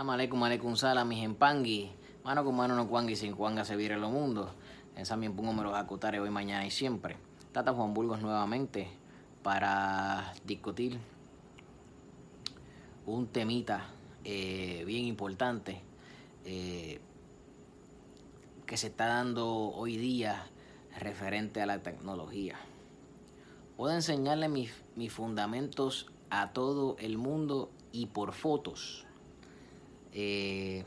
Salam aleikum aleikum salam, mis empangui. Mano con mano no cuangui, sin cuanga se vire lo mundo. En Samien pongo me los acutare hoy, mañana y siempre. Tata Juan Burgos nuevamente para discutir un temita eh, bien importante eh, que se está dando hoy día referente a la tecnología. Puedo enseñarle mis, mis fundamentos a todo el mundo y por fotos. Eh,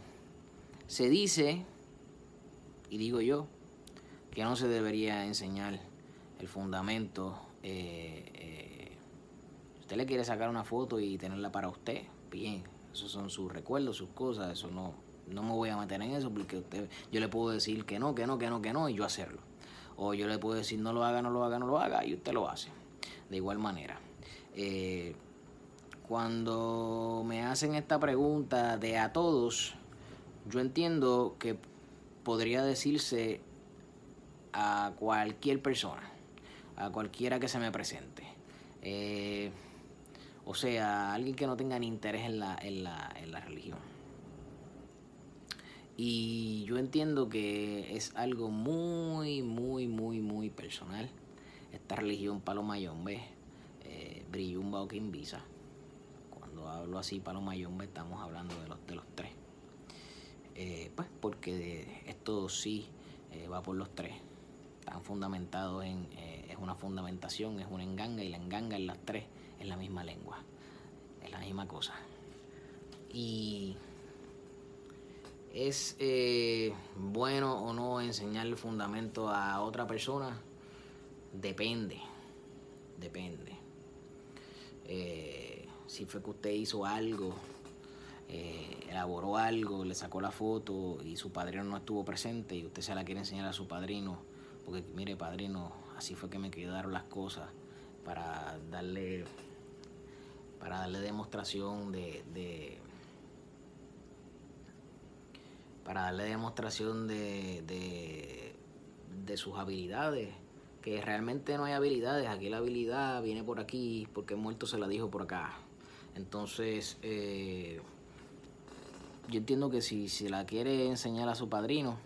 se dice, y digo yo, que no se debería enseñar el fundamento. Eh, eh, usted le quiere sacar una foto y tenerla para usted, bien, esos son sus recuerdos, sus cosas, eso no, no me voy a meter en eso porque usted, yo le puedo decir que no, que no, que no, que no y yo hacerlo. O yo le puedo decir no lo haga, no lo haga, no lo haga y usted lo hace. De igual manera. Eh, cuando me hacen esta pregunta de a todos, yo entiendo que podría decirse a cualquier persona, a cualquiera que se me presente. Eh, o sea, alguien que no tenga ni interés en la, en la, en la religión. Y yo entiendo que es algo muy, muy, muy, muy personal. Esta religión Paloma Yombe, eh, Brillumba o Kimbisa. Hablo así Paloma Yombe estamos hablando de los, de los tres. Eh, pues porque esto sí eh, va por los tres. Están fundamentados en, eh, es una fundamentación, es una enganga y la enganga en las tres es la misma lengua, es la misma cosa. Y es bueno o no enseñar el fundamento a otra persona, depende, depende. Si fue que usted hizo algo eh, elaboró algo, le sacó la foto y su padrino no estuvo presente y usted se la quiere enseñar a su padrino, porque mire padrino, así fue que me quedaron las cosas para darle para darle demostración de, de para darle demostración de, de, de sus habilidades que realmente no hay habilidades aquí la habilidad viene por aquí porque muerto se la dijo por acá entonces eh, yo entiendo que si, si la quiere enseñar a su padrino,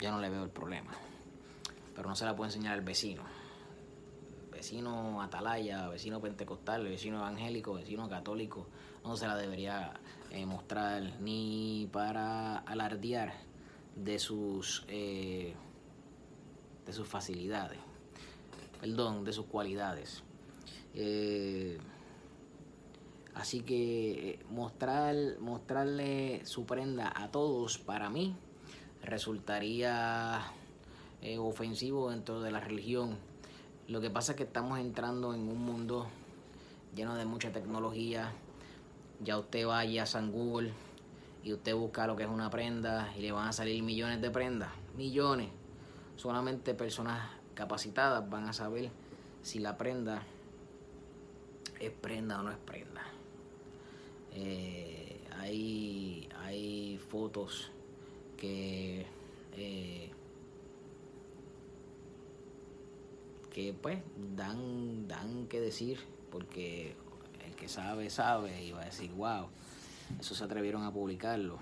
ya no le veo el problema. Pero no se la puede enseñar al vecino. Vecino atalaya, vecino pentecostal, vecino evangélico, vecino católico, no se la debería eh, mostrar ni para alardear de sus eh, de sus facilidades, perdón, de sus cualidades. Eh, Así que eh, mostrar, mostrarle su prenda a todos para mí resultaría eh, ofensivo dentro de la religión. Lo que pasa es que estamos entrando en un mundo lleno de mucha tecnología. Ya usted vaya a San Google y usted busca lo que es una prenda y le van a salir millones de prendas, millones. Solamente personas capacitadas van a saber si la prenda es prenda o no es prenda. Eh, hay, hay fotos que, eh, que pues dan, dan que decir, porque el que sabe, sabe, y va a decir, wow, eso se atrevieron a publicarlo.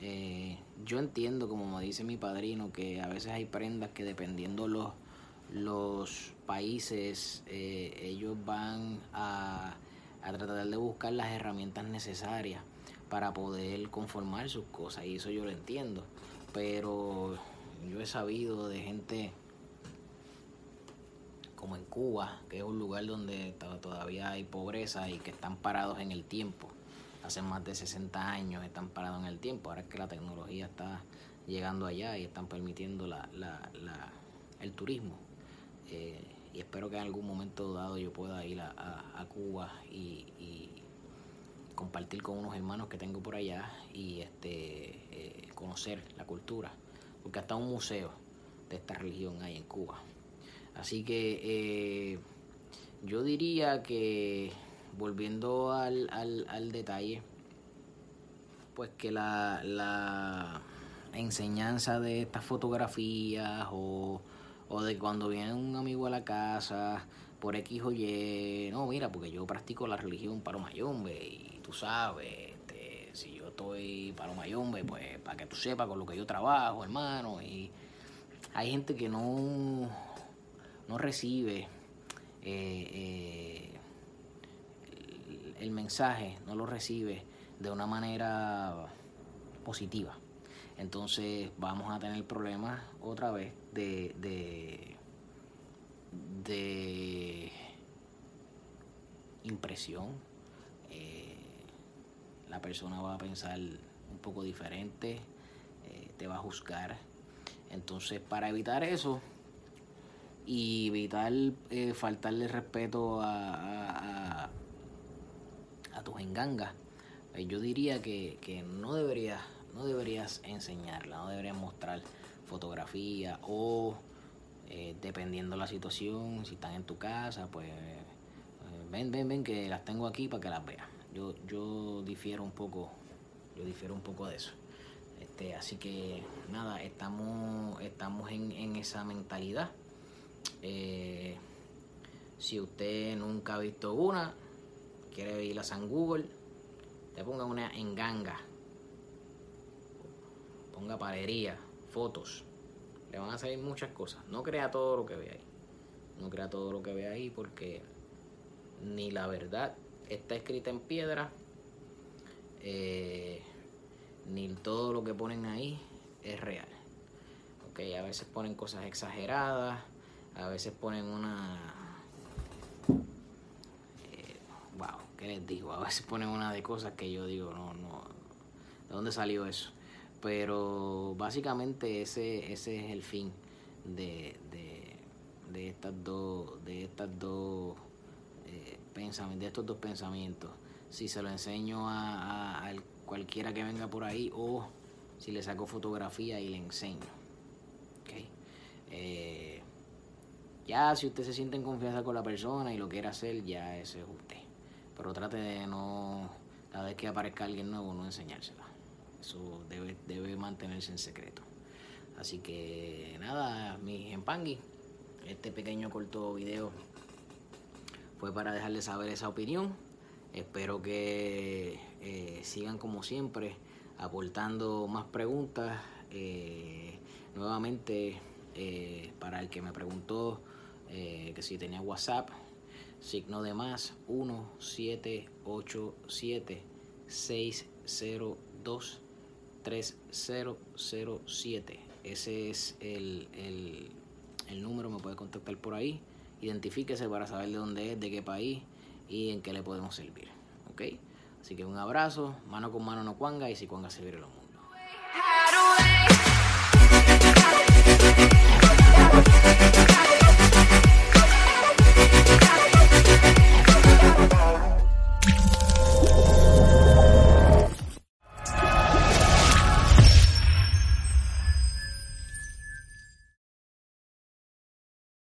Eh, yo entiendo, como me dice mi padrino, que a veces hay prendas que dependiendo los, los países, ellos van a a tratar de buscar las herramientas necesarias para poder conformar sus cosas y eso yo lo entiendo pero yo he sabido de gente como en Cuba que es un lugar donde todavía hay pobreza y que están parados en el tiempo. Hace más de 60 años están parados en el tiempo ahora es que la tecnología está llegando allá y están permitiendo la, la, la el turismo. Eh, y espero que en algún momento dado yo pueda ir a, a, Cuba y, y, compartir con unos hermanos que tengo por allá y este eh, conocer la cultura, porque hasta un museo de esta religión hay en Cuba. Así que eh, yo diría que volviendo al, al, al detalle, pues que la, la enseñanza de estas fotografías o o de cuando viene un amigo a la casa por X o Y, no, mira, porque yo practico la religión paro mayombe y tú sabes, este, estoy para mayombe, pues para que tú sepas con lo que yo trabajo, hermano. Y hay gente que no, no recibe eh, eh, el, mensaje, no lo recibe de una manera positiva. Entonces vamos a tener problemas otra vez de, de, impresión. Eh, la persona va a pensar un poco diferente, eh, te va a juzgar. Entonces, para evitar eso y evitar eh, faltarle respeto a, a, tus engangas, yo diría que, que no deberías no deberías enseñarla, no deberías mostrar fotografía o dependiendo la situación, si están en tu casa, pues ven, ven, ven, que las tengo aquí para que las veas. Yo, yo difiero un poco, yo difiero un poco de eso. Este, así que nada, estamos, estamos en, esa mentalidad. Eh, si usted nunca ha visto una, quiere ir a San Google, te ponga una en ganga. Ponga palería, fotos. Le van a salir muchas cosas. No crea todo lo que ve ahí. No crea todo lo que ve ahí porque ni la verdad está escrita en piedra, eh, ni todo lo que ponen ahí es real. Okay, a veces ponen cosas exageradas, a veces ponen una... Eh, wow, ¿qué les digo? A veces ponen una de cosas que yo digo, no, no, ¿de dónde salió eso? Pero básicamente ese, ese es el fin de, de, estas dos, de estas dos de estos dos pensamientos. Si se lo enseño a, cualquiera que venga por ahí o si le saco fotografía y le enseño. Eh, ya si usted se siente en confianza con la persona y lo quiere hacer, ya ese es usted. Pero trate de no, cada vez que aparezca alguien nuevo, no enseñársela. Eso debe, debe mantenerse en secreto. Así que nada, mi empangui, este pequeño corto video fue para dejarles saber esa opinión. Espero que eh, sigan como siempre aportando más preguntas. Eh, nuevamente, eh, para el que me preguntó que si tenía WhatsApp, signo de más 1787 602 3007. Ese es el, el, número, me puede contactar por ahí. Identifíquese para saber de dónde es, de qué país y en qué le podemos servir. ¿Ok? Así que un abrazo, mano con mano no cuanga y si cuanga servir el mundo.